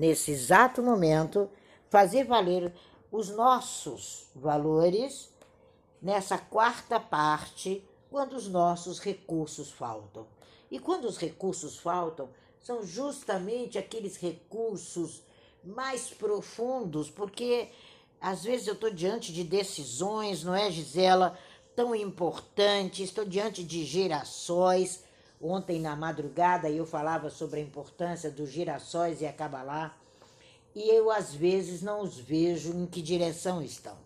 nesse exato momento, fazer valer os nossos valores nessa quarta parte, quando os nossos recursos faltam. E quando os recursos faltam, são justamente aqueles recursos mais profundos, porque às vezes eu estou diante de decisões, não é, Gisela, tão importantes, estou diante de gerações. Ontem na madrugada eu falava sobre a importância dos girassóis e a Kabbalah, e eu às vezes não os vejo em que direção estão.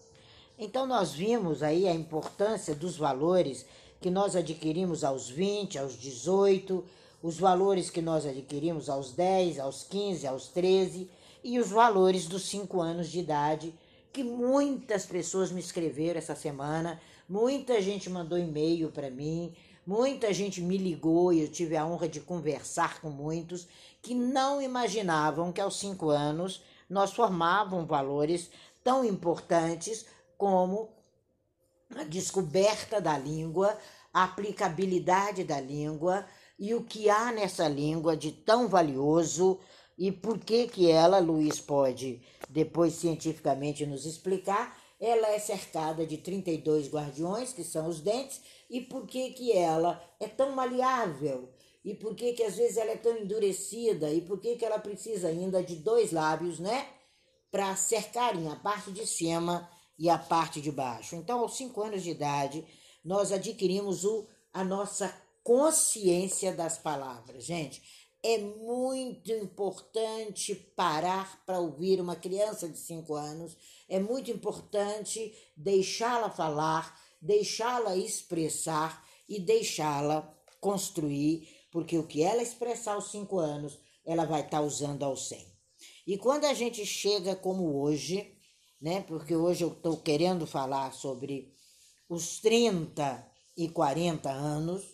Então nós vimos aí a importância dos valores que nós adquirimos aos 20, aos 18, os valores que nós adquirimos aos 10, aos 15, aos 13 e os valores dos 5 anos de idade, que muitas pessoas me escreveram essa semana, muita gente mandou e-mail para mim, muita gente me ligou e eu tive a honra de conversar com muitos que não imaginavam que aos 5 anos nós formavam valores tão importantes como a descoberta da língua, a aplicabilidade da língua e o que há nessa língua de tão valioso e por que que ela, Luiz pode depois cientificamente nos explicar, ela é cercada de 32 guardiões, que são os dentes, e por que que ela é tão maleável, e por que que às vezes ela é tão endurecida, e por que que ela precisa ainda de dois lábios, né, para cercarem a parte de cima e a parte de baixo. Então, aos cinco anos de idade, nós adquirimos o, a nossa consciência das palavras. Gente, é muito importante parar para ouvir uma criança de cinco anos, é muito importante deixá-la falar, deixá-la expressar e deixá-la construir, porque o que ela expressar aos cinco anos, ela vai estar tá usando aos cem. E quando a gente chega como hoje, né? Porque hoje eu estou querendo falar sobre os 30 e 40 anos.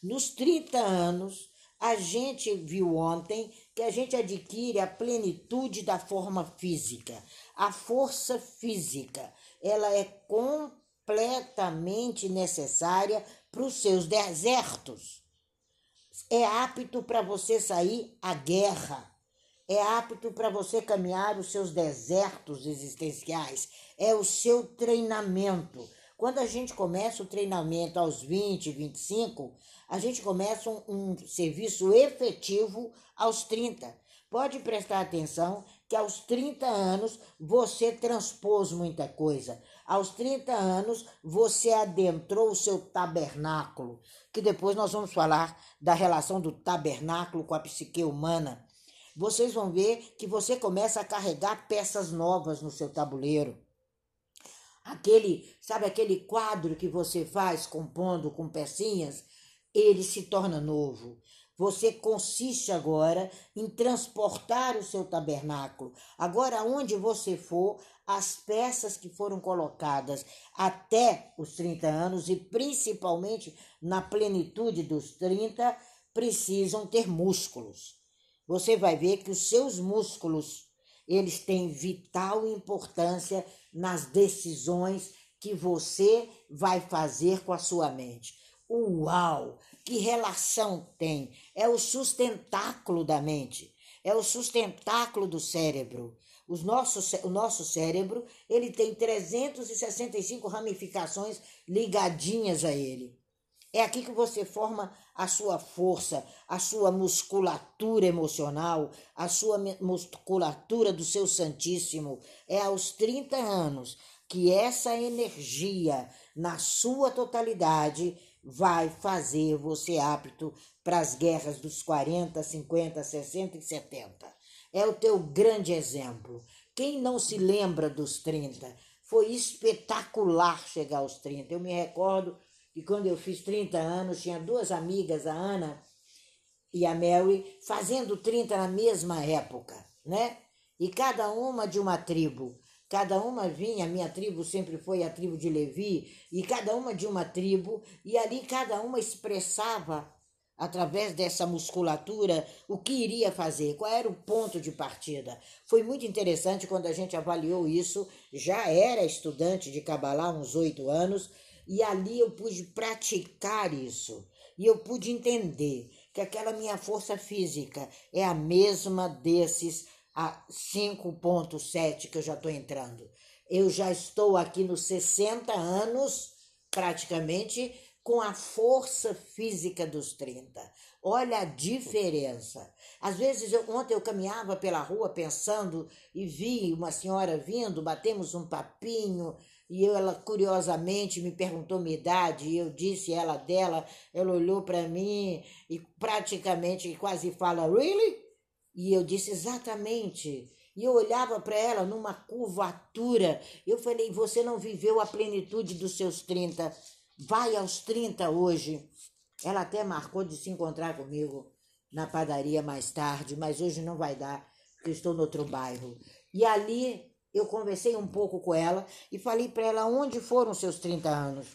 Nos 30 anos, a gente viu ontem que a gente adquire a plenitude da forma física, a força física. Ela é completamente necessária para os seus desertos. É apto para você sair à guerra é apto para você caminhar os seus desertos existenciais, é o seu treinamento. Quando a gente começa o treinamento aos 20, 25, a gente começa um, um serviço efetivo aos 30. Pode prestar atenção que aos 30 anos você transpôs muita coisa. Aos 30 anos você adentrou o seu tabernáculo, que depois nós vamos falar da relação do tabernáculo com a psique humana vocês vão ver que você começa a carregar peças novas no seu tabuleiro. Aquele, sabe aquele quadro que você faz compondo com pecinhas, ele se torna novo. Você consiste agora em transportar o seu tabernáculo. Agora, onde você for, as peças que foram colocadas até os 30 anos e principalmente na plenitude dos 30 precisam ter músculos você vai ver que os seus músculos, eles têm vital importância nas decisões que você vai fazer com a sua mente. Uau! Que relação tem? É o sustentáculo da mente, é o sustentáculo do cérebro. Os nossos, o nosso cérebro ele tem 365 ramificações ligadinhas a ele. É aqui que você forma a sua força, a sua musculatura emocional, a sua musculatura do seu Santíssimo. É aos 30 anos que essa energia, na sua totalidade, vai fazer você apto para as guerras dos 40, 50, 60 e 70. É o teu grande exemplo. Quem não se lembra dos 30? Foi espetacular chegar aos 30. Eu me recordo que quando eu fiz 30 anos, tinha duas amigas, a Ana e a Mary, fazendo 30 na mesma época, né? E cada uma de uma tribo. Cada uma vinha, a minha tribo sempre foi a tribo de Levi, e cada uma de uma tribo, e ali cada uma expressava através dessa musculatura o que iria fazer, qual era o ponto de partida. Foi muito interessante quando a gente avaliou isso, já era estudante de Kabbalah, uns oito anos, e ali eu pude praticar isso. E eu pude entender que aquela minha força física é a mesma desses a 5.7 que eu já estou entrando. Eu já estou aqui nos 60 anos, praticamente, com a força física dos 30. Olha a diferença. Às vezes, eu, ontem eu caminhava pela rua pensando e vi uma senhora vindo, batemos um papinho, e ela curiosamente me perguntou minha idade, e eu disse ela dela, ela olhou para mim e praticamente quase fala, really? E eu disse exatamente. E eu olhava para ela numa curvatura. Eu falei: Você não viveu a plenitude dos seus 30. Vai aos 30 hoje. Ela até marcou de se encontrar comigo na padaria mais tarde, mas hoje não vai dar, porque eu estou no outro bairro. E ali eu conversei um pouco com ela e falei para ela onde foram seus 30 anos.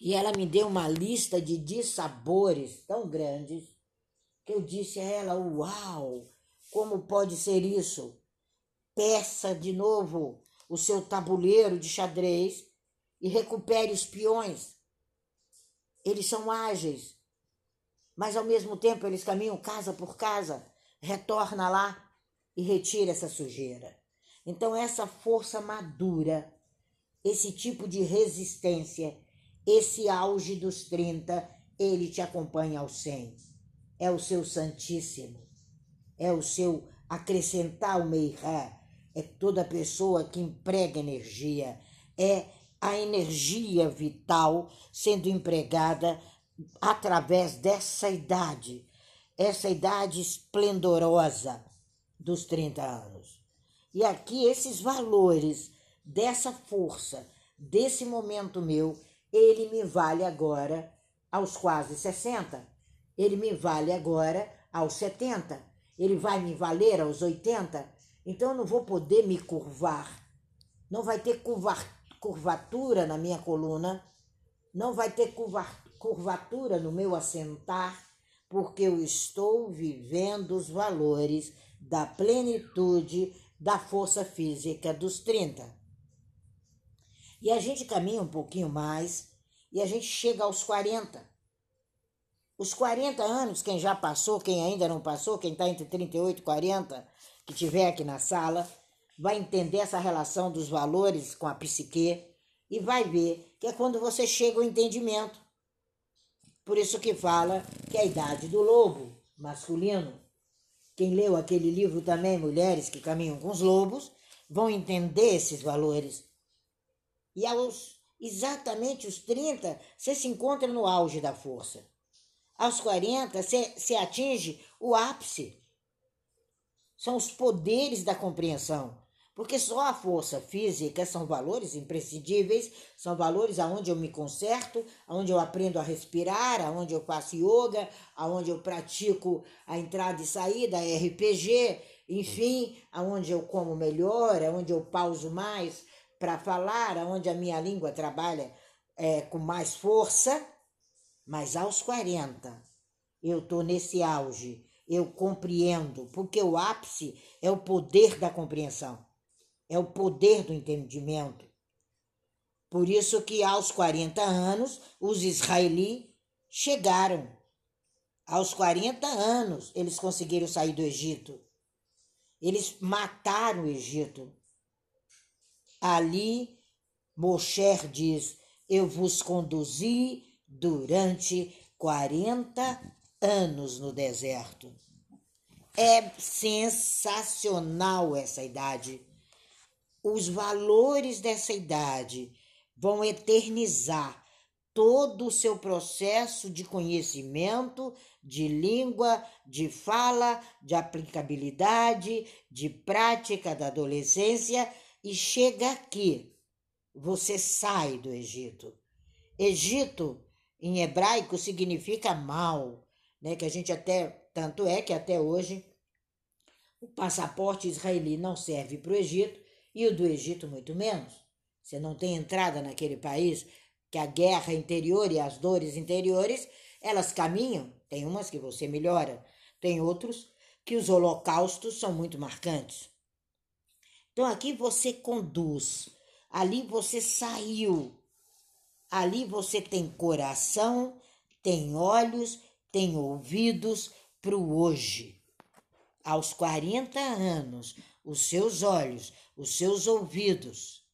E ela me deu uma lista de dissabores tão grandes que eu disse a ela: Uau, como pode ser isso? Peça de novo o seu tabuleiro de xadrez e recupere os peões. Eles são ágeis, mas ao mesmo tempo eles caminham casa por casa. Retorna lá e retira essa sujeira. Então, essa força madura, esse tipo de resistência, esse auge dos 30, ele te acompanha ao 100 é o seu Santíssimo, é o seu acrescentar o Meirá, é toda pessoa que emprega energia, é a energia vital sendo empregada através dessa idade, essa idade esplendorosa dos 30 anos. E aqui esses valores dessa força, desse momento meu, ele me vale agora aos quase 60. Ele me vale agora aos 70, ele vai me valer aos 80, então eu não vou poder me curvar. Não vai ter curvatura na minha coluna, não vai ter curvatura no meu assentar, porque eu estou vivendo os valores da plenitude da força física dos 30. E a gente caminha um pouquinho mais e a gente chega aos 40. Os 40 anos, quem já passou, quem ainda não passou, quem está entre 38 e 40, que tiver aqui na sala, vai entender essa relação dos valores com a psique e vai ver que é quando você chega ao entendimento. Por isso que fala que é a idade do lobo masculino. Quem leu aquele livro também, Mulheres que Caminham com os Lobos, vão entender esses valores. E aos exatamente os 30, você se encontra no auge da força aos 40, se, atinge o ápice. São os poderes da compreensão. Porque só a força física são valores imprescindíveis, são valores aonde eu me conserto, aonde eu aprendo a respirar, aonde eu faço yoga, aonde eu pratico a entrada e saída, RPG, enfim, aonde eu como melhor, aonde eu pauso mais para falar, aonde a minha língua trabalha é, com mais força. Mas aos 40, eu estou nesse auge, eu compreendo, porque o ápice é o poder da compreensão, é o poder do entendimento. Por isso que aos 40 anos, os israelis chegaram. Aos 40 anos, eles conseguiram sair do Egito. Eles mataram o Egito. Ali, Mosher diz: Eu vos conduzi durante 40 anos no deserto. É sensacional essa idade. Os valores dessa idade vão eternizar todo o seu processo de conhecimento, de língua, de fala, de aplicabilidade, de prática da adolescência e chega aqui. Você sai do Egito. Egito em hebraico significa mal, né? Que a gente até tanto é que até hoje o passaporte israeli não serve para o Egito e o do Egito muito menos. Você não tem entrada naquele país que a guerra interior e as dores interiores elas caminham. Tem umas que você melhora, tem outros que os holocaustos são muito marcantes. Então aqui você conduz, ali você saiu Ali você tem coração, tem olhos, tem ouvidos para o hoje. aos 40 anos, os seus olhos, os seus ouvidos,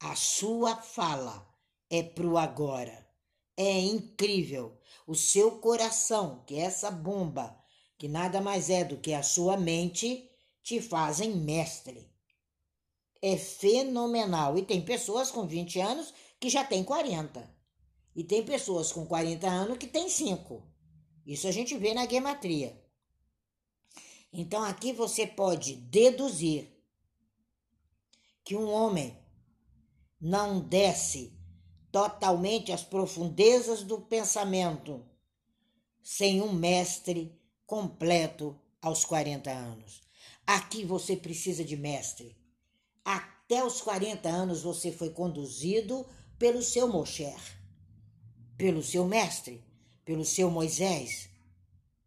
a sua fala é pro agora. É incrível. O seu coração, que é essa bomba, que nada mais é do que a sua mente, te fazem mestre. É fenomenal. E tem pessoas com 20 anos que já têm 40. E tem pessoas com 40 anos que têm 5. Isso a gente vê na gematria. Então aqui você pode deduzir que um homem não desce totalmente às profundezas do pensamento sem um mestre completo aos 40 anos. Aqui você precisa de mestre. Até os 40 anos você foi conduzido pelo seu Mosher, pelo seu mestre, pelo seu Moisés,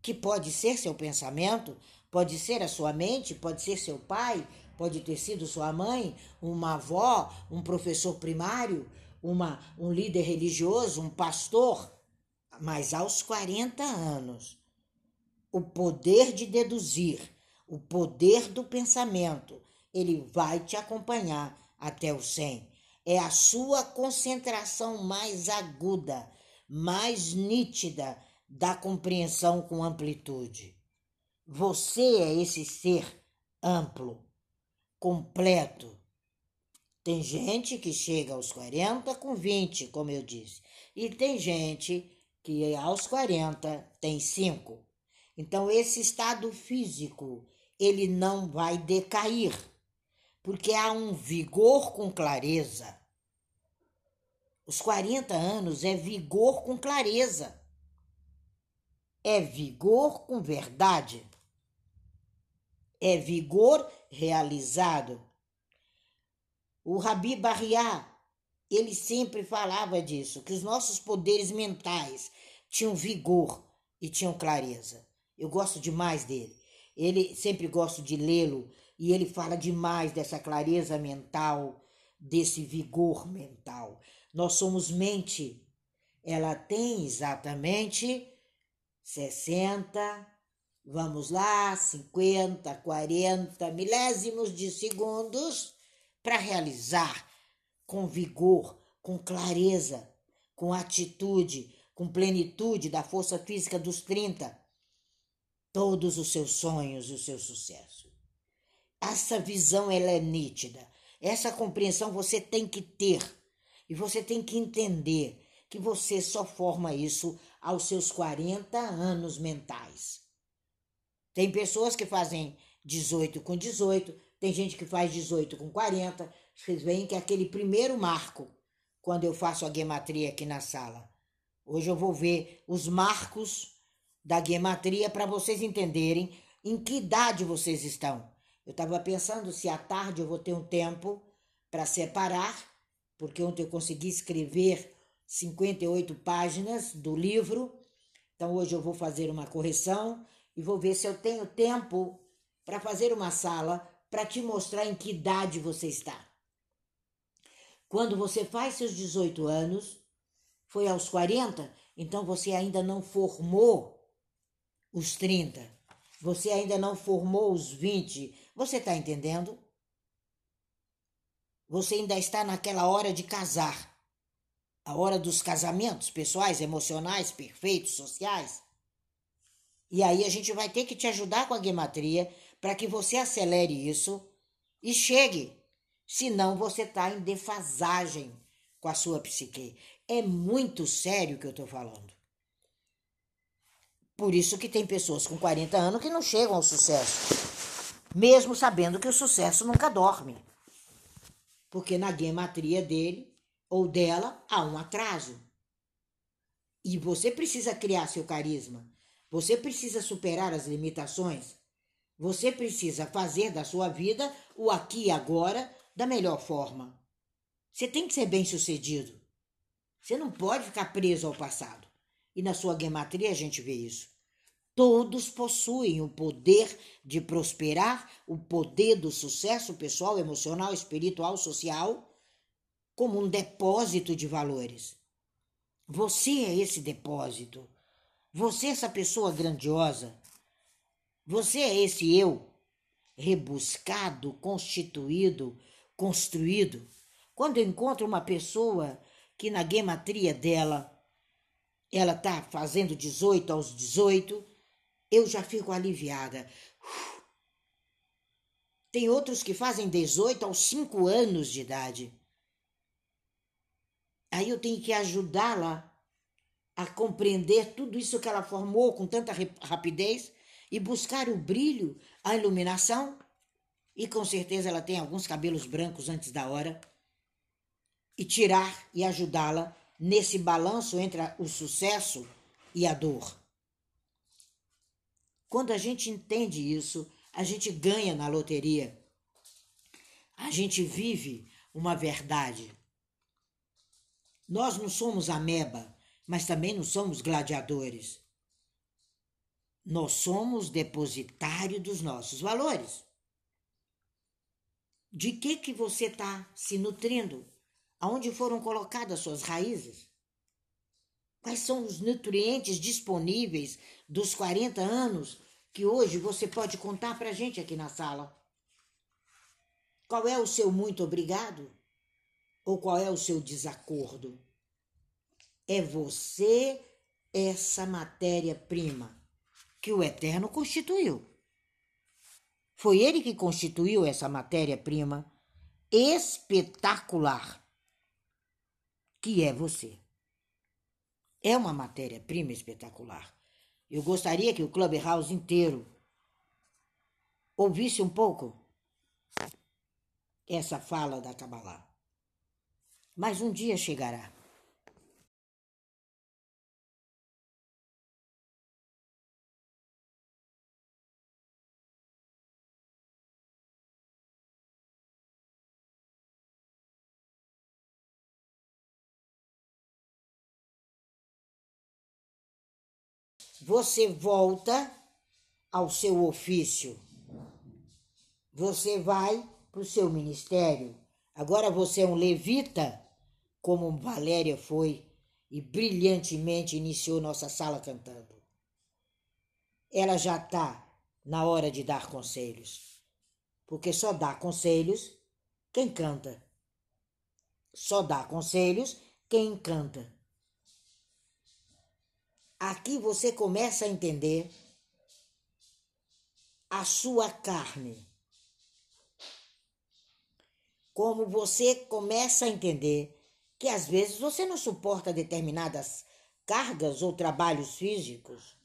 que pode ser seu pensamento, Pode ser a sua mente, pode ser seu pai, pode ter sido sua mãe, uma avó, um professor primário, uma, um líder religioso, um pastor. Mas aos 40 anos, o poder de deduzir, o poder do pensamento, ele vai te acompanhar até o 100. É a sua concentração mais aguda, mais nítida da compreensão com amplitude. Você é esse ser amplo, completo. Tem gente que chega aos 40 com 20, como eu disse, e tem gente que aos 40 tem 5. Então esse estado físico, ele não vai decair, porque há um vigor com clareza. Os 40 anos é vigor com clareza. É vigor com verdade é vigor realizado. O Rabi Barriá, ele sempre falava disso, que os nossos poderes mentais tinham vigor e tinham clareza. Eu gosto demais dele. Ele sempre gosto de lê-lo e ele fala demais dessa clareza mental, desse vigor mental. Nós somos mente. Ela tem exatamente 60, Vamos lá, 50, 40 milésimos de segundos para realizar com vigor, com clareza, com atitude, com plenitude da força física dos 30, todos os seus sonhos e o seu sucesso. Essa visão ela é nítida. Essa compreensão você tem que ter e você tem que entender que você só forma isso aos seus 40 anos mentais. Tem pessoas que fazem 18 com 18, tem gente que faz 18 com 40. Vocês veem que é aquele primeiro marco, quando eu faço a gematria aqui na sala. Hoje eu vou ver os marcos da gematria para vocês entenderem em que idade vocês estão. Eu estava pensando se à tarde eu vou ter um tempo para separar, porque ontem eu consegui escrever 58 páginas do livro. Então hoje eu vou fazer uma correção e vou ver se eu tenho tempo para fazer uma sala para te mostrar em que idade você está. Quando você faz seus 18 anos, foi aos 40, então você ainda não formou os 30. Você ainda não formou os 20. Você está entendendo? Você ainda está naquela hora de casar. A hora dos casamentos pessoais, emocionais, perfeitos, sociais. E aí a gente vai ter que te ajudar com a gematria para que você acelere isso e chegue. Senão você está em defasagem com a sua psique. É muito sério o que eu estou falando. Por isso que tem pessoas com 40 anos que não chegam ao sucesso. Mesmo sabendo que o sucesso nunca dorme. Porque na gematria dele ou dela há um atraso. E você precisa criar seu carisma. Você precisa superar as limitações. Você precisa fazer da sua vida o aqui e agora da melhor forma. Você tem que ser bem-sucedido. Você não pode ficar preso ao passado. E na sua gematria a gente vê isso. Todos possuem o poder de prosperar, o poder do sucesso pessoal, emocional, espiritual, social, como um depósito de valores. Você é esse depósito. Você, essa pessoa grandiosa, Você é esse eu rebuscado, constituído, construído. Quando eu encontro uma pessoa que na gematria dela ela está fazendo 18 aos 18, eu já fico aliviada. Tem outros que fazem 18 aos 5 anos de idade. Aí eu tenho que ajudá-la a compreender tudo isso que ela formou com tanta rapidez e buscar o brilho, a iluminação. E com certeza ela tem alguns cabelos brancos antes da hora. E tirar e ajudá-la nesse balanço entre o sucesso e a dor. Quando a gente entende isso, a gente ganha na loteria. A gente vive uma verdade. Nós não somos ameba, mas também não somos gladiadores. Nós somos depositário dos nossos valores. De que que você está se nutrindo? Aonde foram colocadas suas raízes? Quais são os nutrientes disponíveis dos 40 anos que hoje você pode contar para a gente aqui na sala? Qual é o seu muito obrigado? Ou qual é o seu desacordo? É você essa matéria-prima que o Eterno constituiu. Foi ele que constituiu essa matéria-prima espetacular, que é você. É uma matéria-prima espetacular. Eu gostaria que o Clubhouse inteiro ouvisse um pouco essa fala da Kabbalah. Mas um dia chegará. Você volta ao seu ofício. Você vai para o seu ministério. Agora você é um levita, como Valéria foi e brilhantemente iniciou nossa sala cantando. Ela já está na hora de dar conselhos, porque só dá conselhos quem canta. Só dá conselhos quem canta. Aqui você começa a entender a sua carne. Como você começa a entender que às vezes você não suporta determinadas cargas ou trabalhos físicos,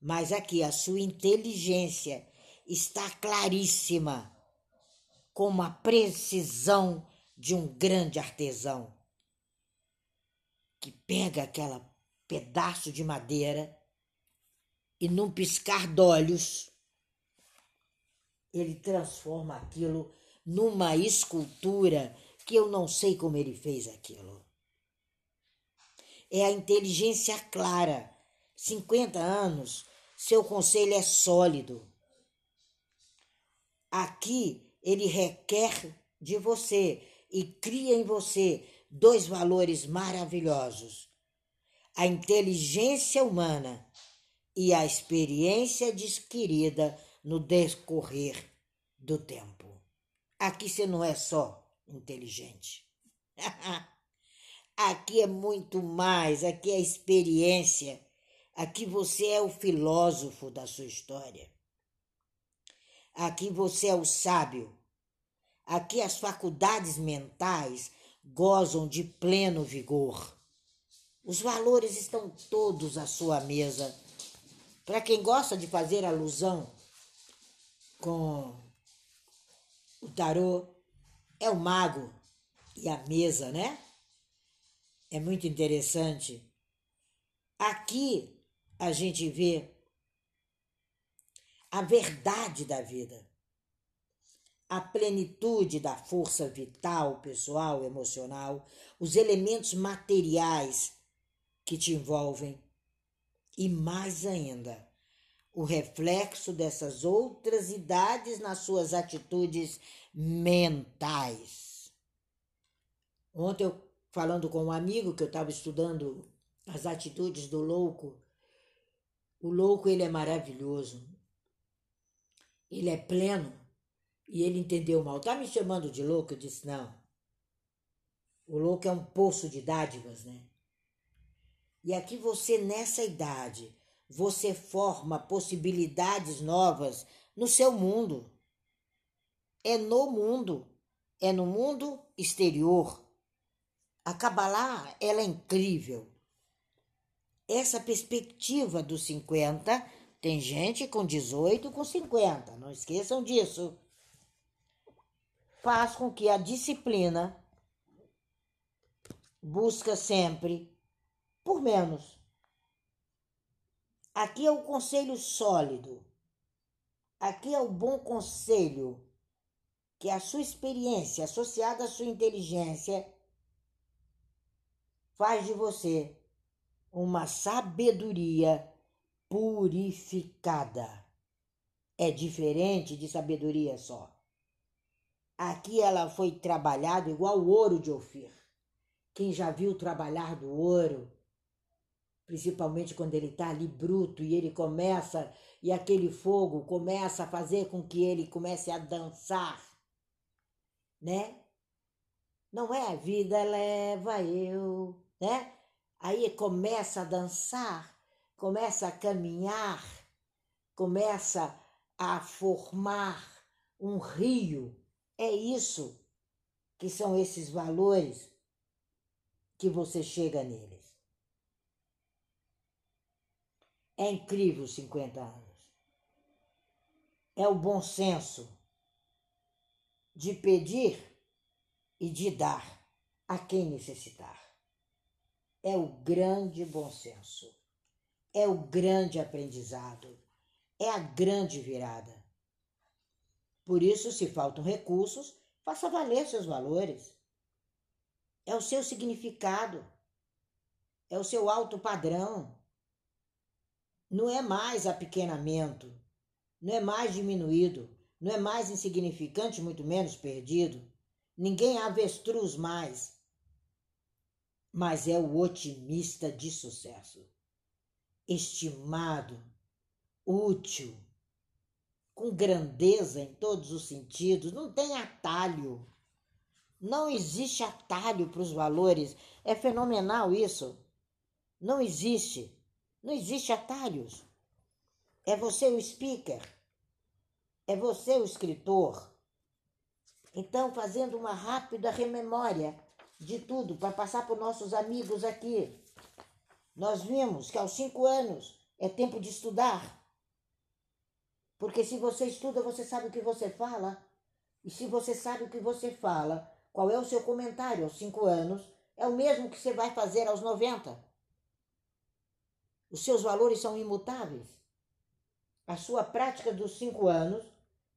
mas aqui a sua inteligência está claríssima, com a precisão de um grande artesão que pega aquela pedaço de madeira e num piscar d'olhos ele transforma aquilo numa escultura que eu não sei como ele fez aquilo. É a inteligência clara. 50 anos, seu conselho é sólido. Aqui ele requer de você e cria em você dois valores maravilhosos: a inteligência humana e a experiência adquirida no decorrer do tempo. Aqui você não é só inteligente. aqui é muito mais, aqui é experiência. Aqui você é o filósofo da sua história. Aqui você é o sábio. Aqui as faculdades mentais gozam de pleno vigor. Os valores estão todos à sua mesa. Para quem gosta de fazer alusão com o tarô, é o mago e a mesa, né? É muito interessante. Aqui a gente vê a verdade da vida, a plenitude da força vital, pessoal, emocional, os elementos materiais que te envolvem e mais ainda o reflexo dessas outras idades nas suas atitudes mentais. Ontem eu falando com um amigo que eu estava estudando as atitudes do louco, o louco ele é maravilhoso. ele é pleno e ele entendeu mal. Tá me chamando de louco? Eu disse: não. O louco é um poço de dádivas, né? E aqui você, nessa idade, você forma possibilidades novas no seu mundo. É no mundo, é no mundo exterior. A Kabbalah, ela é incrível. Essa perspectiva dos 50, tem gente com 18, com 50, não esqueçam disso. Faz com que a disciplina busca sempre por menos. Aqui é o conselho sólido. Aqui é o bom conselho que a sua experiência associada à sua inteligência faz de você uma sabedoria purificada. É diferente de sabedoria só. Aqui ela foi trabalhada igual o ouro de Ofir. Quem já viu trabalhar do ouro, principalmente quando ele está ali bruto e ele começa, e aquele fogo começa a fazer com que ele comece a dançar, né? Não é a vida leva eu, né? Aí começa a dançar, começa a caminhar, começa a formar um rio. É isso que são esses valores que você chega neles. É incrível 50 anos. É o bom senso de pedir e de dar a quem necessitar. É o grande bom senso. É o grande aprendizado. É a grande virada. Por isso, se faltam recursos, faça valer seus valores é o seu significado, é o seu alto padrão. Não é mais apequenamento, não é mais diminuído, não é mais insignificante, muito menos perdido. Ninguém é avestruz mais, mas é o otimista de sucesso, estimado, útil, com grandeza em todos os sentidos, não tem atalho. Não existe atalho para os valores. É fenomenal isso. Não existe. Não existe atalhos. É você o speaker. É você o escritor. Então, fazendo uma rápida rememória de tudo para passar para os nossos amigos aqui. Nós vimos que aos cinco anos é tempo de estudar. Porque se você estuda, você sabe o que você fala. E se você sabe o que você fala, qual é o seu comentário aos cinco anos? É o mesmo que você vai fazer aos 90. Os seus valores são imutáveis. A sua prática dos cinco anos,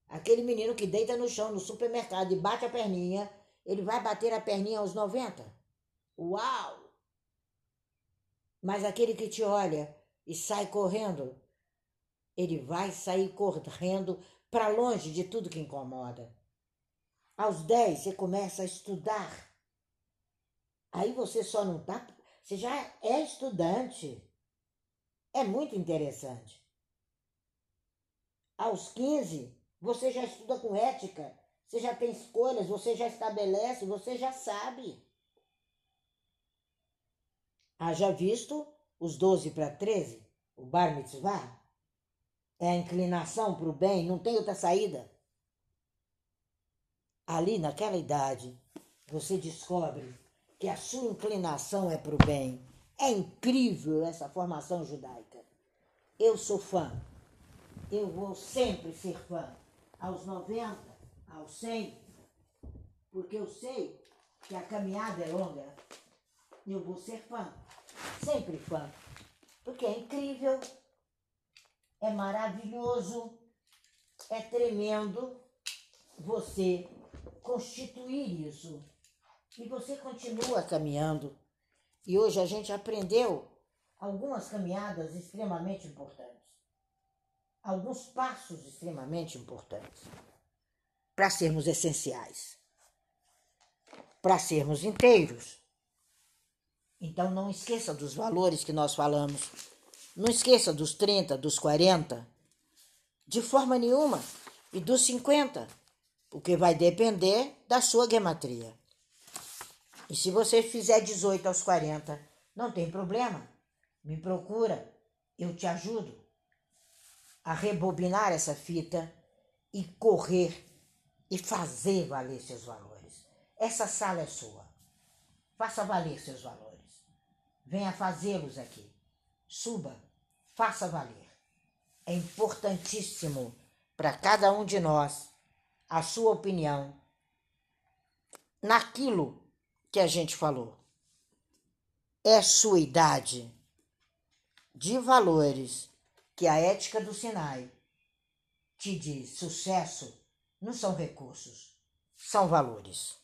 aquele menino que deita no chão no supermercado e bate a perninha, ele vai bater a perninha aos 90. Uau! Mas aquele que te olha e sai correndo, ele vai sair correndo para longe de tudo que incomoda. Aos 10 você começa a estudar. Aí você só não tá. Você já é estudante. É muito interessante. Aos 15, você já estuda com ética. Você já tem escolhas, você já estabelece, você já sabe. Haja visto os 12 para 13, o bar mitzvah? É a inclinação para o bem, não tem outra saída ali naquela idade, você descobre que a sua inclinação é para o bem. É incrível essa formação judaica. Eu sou fã. Eu vou sempre ser fã. Aos 90, aos 100, porque eu sei que a caminhada é longa. Eu vou ser fã. Sempre fã. Porque é incrível, é maravilhoso, é tremendo você constituir isso. E você continua caminhando. E hoje a gente aprendeu algumas caminhadas extremamente importantes. Alguns passos extremamente importantes para sermos essenciais, para sermos inteiros. Então não esqueça dos valores que nós falamos. Não esqueça dos 30, dos 40. De forma nenhuma. e dos 50, porque vai depender da sua gematria. E se você fizer 18 aos 40, não tem problema. Me procura, eu te ajudo a rebobinar essa fita e correr e fazer valer seus valores. Essa sala é sua. Faça valer seus valores. Venha fazê-los aqui. Suba, faça valer. É importantíssimo para cada um de nós a sua opinião naquilo que a gente falou. É sua idade de valores que a ética do Sinai te diz: sucesso não são recursos, são valores.